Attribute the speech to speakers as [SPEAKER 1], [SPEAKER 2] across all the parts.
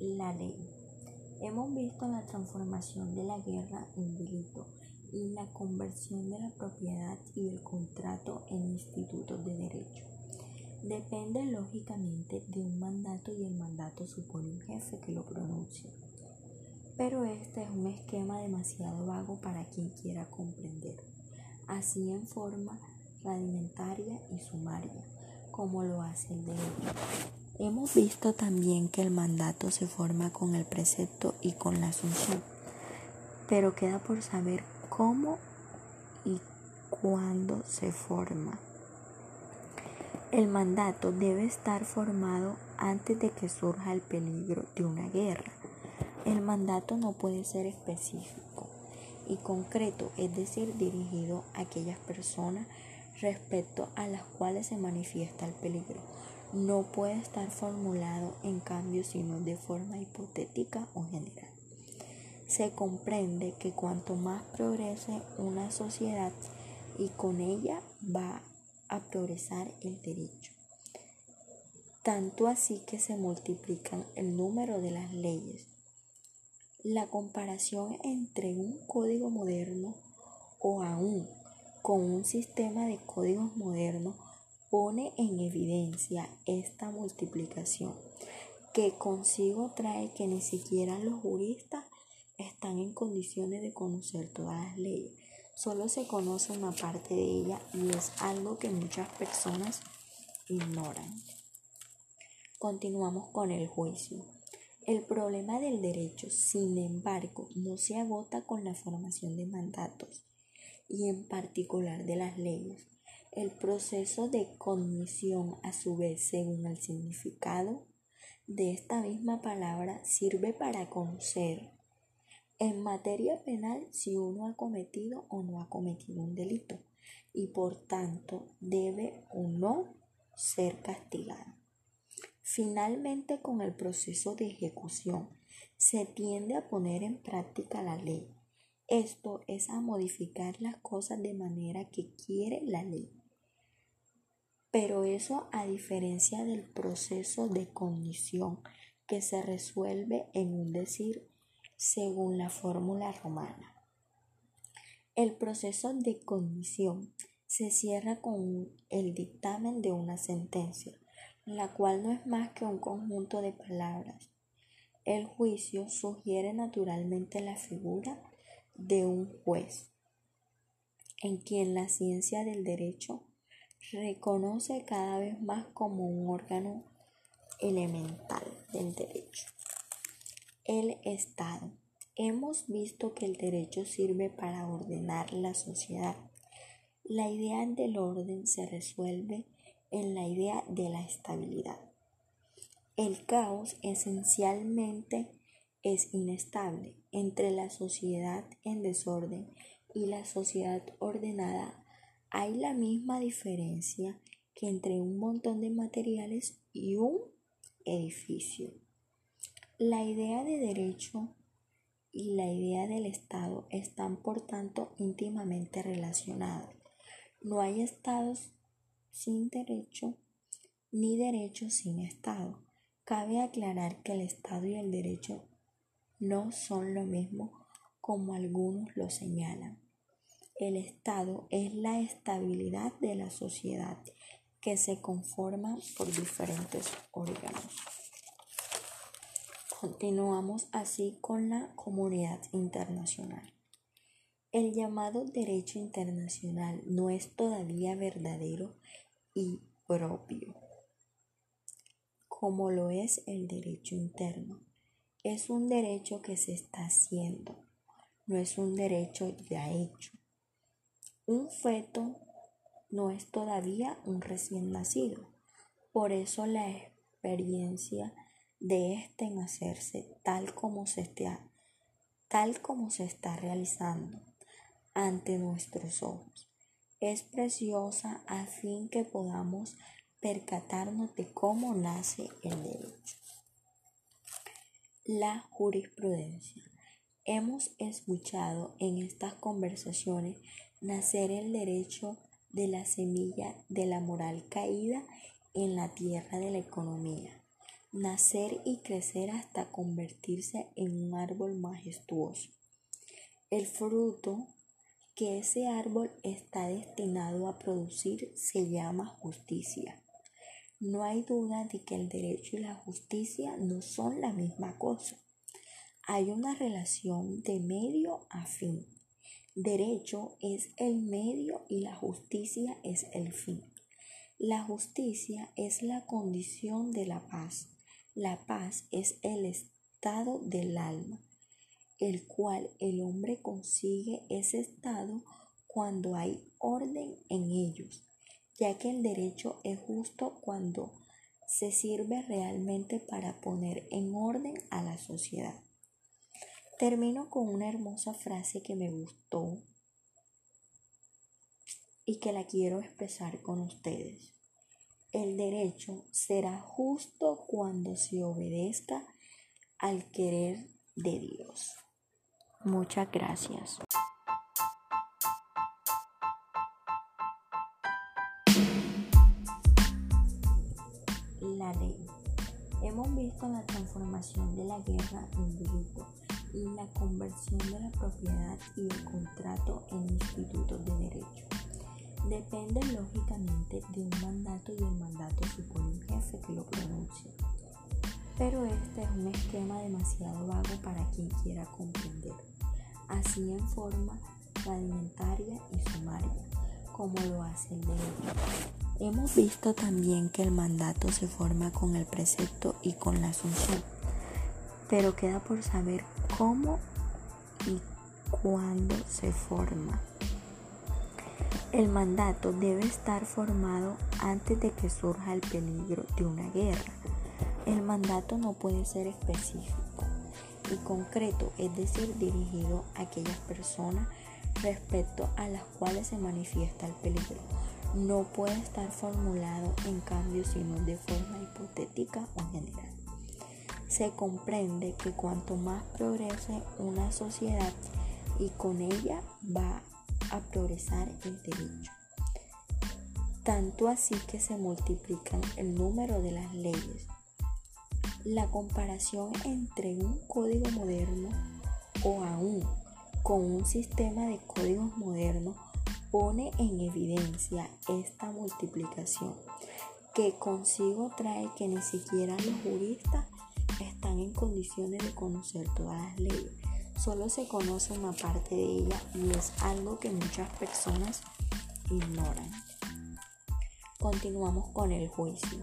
[SPEAKER 1] la ley. Hemos visto la transformación de la guerra en delito y la conversión de la propiedad y el contrato en institutos de derecho. Depende lógicamente de un mandato y el mandato supone un jefe que lo pronuncie. Pero este es un esquema demasiado vago para quien quiera comprender, así en forma rudimentaria y sumaria, como lo hace el derecho. Hemos visto también que el mandato se forma con el precepto y con la asunción, pero queda por saber cómo y cuándo se forma. El mandato debe estar formado antes de que surja el peligro de una guerra. El mandato no puede ser específico y concreto, es decir, dirigido a aquellas personas respecto a las cuales se manifiesta el peligro no puede estar formulado en cambio sino de forma hipotética o general. Se comprende que cuanto más progrese una sociedad y con ella va a progresar el derecho. Tanto así que se multiplican el número de las leyes. La comparación entre un código moderno o aún con un sistema de códigos modernos pone en evidencia esta multiplicación que consigo trae que ni siquiera los juristas están en condiciones de conocer todas las leyes. Solo se conoce una parte de ella y es algo que muchas personas ignoran. Continuamos con el juicio. El problema del derecho, sin embargo, no se agota con la formación de mandatos y en particular de las leyes. El proceso de cognición, a su vez, según el significado de esta misma palabra, sirve para conocer en materia penal si uno ha cometido o no ha cometido un delito y por tanto debe o no ser castigado. Finalmente, con el proceso de ejecución, se tiende a poner en práctica la ley. Esto es a modificar las cosas de manera que quiere la ley. Pero eso a diferencia del proceso de cognición que se resuelve en un decir según la fórmula romana. El proceso de cognición se cierra con el dictamen de una sentencia, la cual no es más que un conjunto de palabras. El juicio sugiere naturalmente la figura de un juez, en quien la ciencia del derecho reconoce cada vez más como un órgano elemental del derecho. El Estado. Hemos visto que el derecho sirve para ordenar la sociedad. La idea del orden se resuelve en la idea de la estabilidad. El caos esencialmente es inestable entre la sociedad en desorden y la sociedad ordenada hay la misma diferencia que entre un montón de materiales y un edificio. La idea de derecho y la idea del Estado están por tanto íntimamente relacionadas. No hay estados sin derecho ni derecho sin Estado. Cabe aclarar que el Estado y el derecho no son lo mismo como algunos lo señalan. El Estado es la estabilidad de la sociedad que se conforma por diferentes órganos. Continuamos así con la comunidad internacional. El llamado derecho internacional no es todavía verdadero y propio, como lo es el derecho interno. Es un derecho que se está haciendo, no es un derecho ya hecho. Un feto no es todavía un recién nacido. Por eso la experiencia de este en hacerse tal como se está, tal como se está realizando ante nuestros ojos es preciosa a fin que podamos percatarnos de cómo nace el derecho. La jurisprudencia. Hemos escuchado en estas conversaciones nacer el derecho de la semilla de la moral caída en la tierra de la economía. nacer y crecer hasta convertirse en un árbol majestuoso. El fruto que ese árbol está destinado a producir se llama justicia. No hay duda de que el derecho y la justicia no son la misma cosa. Hay una relación de medio a fin. Derecho es el medio y la justicia es el fin. La justicia es la condición de la paz. La paz es el estado del alma, el cual el hombre consigue ese estado cuando hay orden en ellos, ya que el derecho es justo cuando se sirve realmente para poner en orden a la sociedad. Termino con una hermosa frase que me gustó y que la quiero expresar con ustedes. El derecho será justo cuando se obedezca al querer de Dios. Muchas gracias. La ley. Hemos visto la transformación de la guerra en delito la conversión de la propiedad y el contrato en institutos de derecho depende lógicamente de un mandato y el mandato supone un jefe que lo pronuncie. Pero este es un esquema demasiado vago para quien quiera comprender, así en forma fragmentaria y sumaria, como lo hace el derecho. Hemos visto también que el mandato se forma con el precepto y con la asunción, pero queda por saber cómo y cuándo se forma. El mandato debe estar formado antes de que surja el peligro de una guerra. El mandato no puede ser específico y concreto, es decir, dirigido a aquellas personas respecto a las cuales se manifiesta el peligro. No puede estar formulado en cambio sino de forma hipotética o general. Se comprende que cuanto más progrese una sociedad y con ella va a progresar el derecho. Tanto así que se multiplican el número de las leyes. La comparación entre un código moderno o aún con un sistema de códigos modernos pone en evidencia esta multiplicación que consigo trae que ni siquiera los juristas están en condiciones de conocer todas las leyes Solo se conoce una parte de ella y es algo que muchas personas ignoran. Continuamos con el juicio.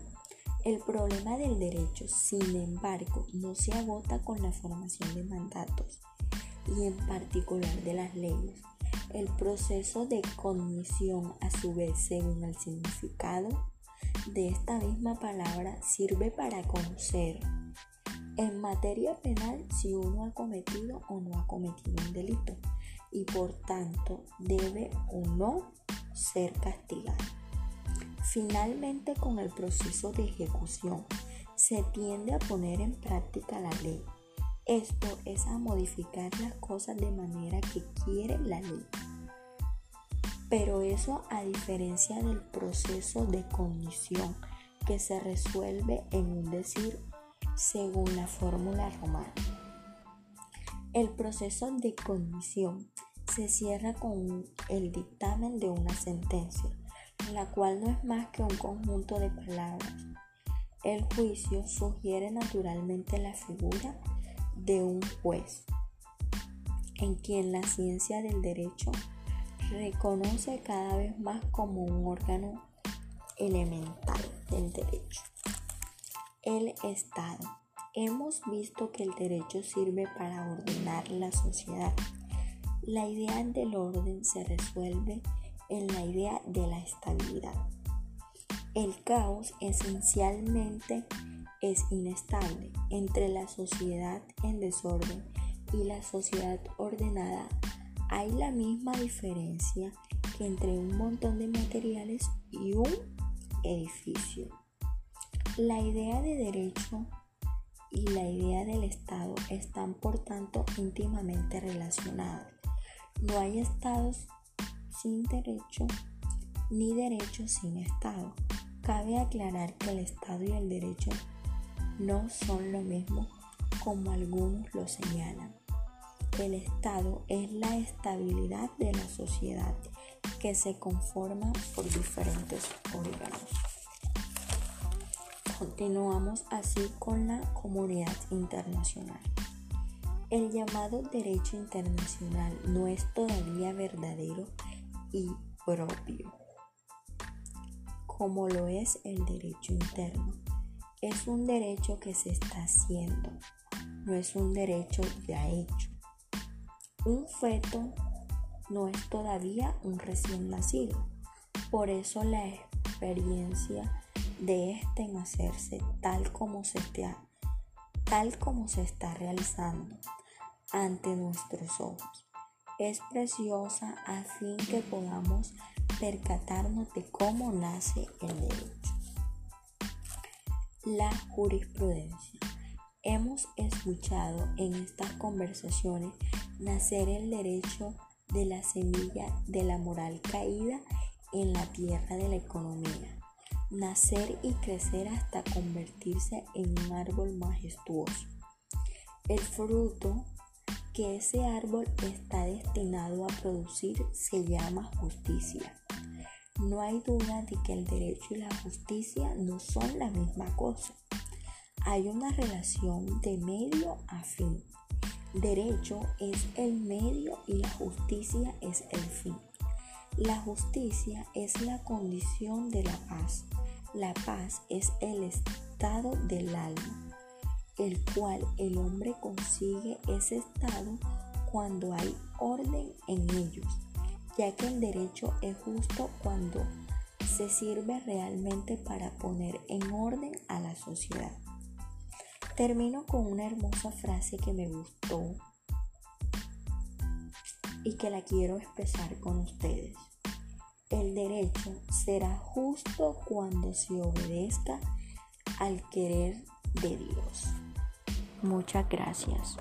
[SPEAKER 1] El problema del derecho, sin embargo, no se agota con la formación de mandatos y en particular de las leyes. El proceso de cognición, a su vez, según el significado de esta misma palabra, sirve para conocer, en materia penal si uno ha cometido o no ha cometido un delito y por tanto debe o no ser castigado. Finalmente con el proceso de ejecución se tiende a poner en práctica la ley. Esto es a modificar las cosas de manera que quiere la ley. Pero eso a diferencia del proceso de cognición que se resuelve en un decir según la fórmula romana. El proceso de cognición se cierra con el dictamen de una sentencia, la cual no es más que un conjunto de palabras. El juicio sugiere naturalmente la figura de un juez, en quien la ciencia del derecho reconoce cada vez más como un órgano elemental del derecho. El Estado. Hemos visto que el derecho sirve para ordenar la sociedad. La idea del orden se resuelve en la idea de la estabilidad. El caos esencialmente es inestable. Entre la sociedad en desorden y la sociedad ordenada hay la misma diferencia que entre un montón de materiales y un edificio. La idea de derecho y la idea del Estado están por tanto íntimamente relacionadas. No hay estados sin derecho ni derecho sin Estado. Cabe aclarar que el Estado y el derecho no son lo mismo como algunos lo señalan. El Estado es la estabilidad de la sociedad que se conforma por diferentes órganos. Continuamos así con la comunidad internacional. El llamado derecho internacional no es todavía verdadero y propio, como lo es el derecho interno. Es un derecho que se está haciendo, no es un derecho ya hecho. Un feto no es todavía un recién nacido, por eso la experiencia de este en hacerse tal como se está, tal como se está realizando ante nuestros ojos. Es preciosa a fin que podamos percatarnos de cómo nace el derecho. La jurisprudencia. Hemos escuchado en estas conversaciones nacer el derecho de la semilla de la moral caída en la tierra de la economía nacer y crecer hasta convertirse en un árbol majestuoso. El fruto que ese árbol está destinado a producir se llama justicia. No hay duda de que el derecho y la justicia no son la misma cosa. Hay una relación de medio a fin. Derecho es el medio y la justicia es el fin. La justicia es la condición de la paz. La paz es el estado del alma, el cual el hombre consigue ese estado cuando hay orden en ellos, ya que el derecho es justo cuando se sirve realmente para poner en orden a la sociedad. Termino con una hermosa frase que me gustó y que la quiero expresar con ustedes. El derecho será justo cuando se obedezca al querer de Dios. Muchas gracias.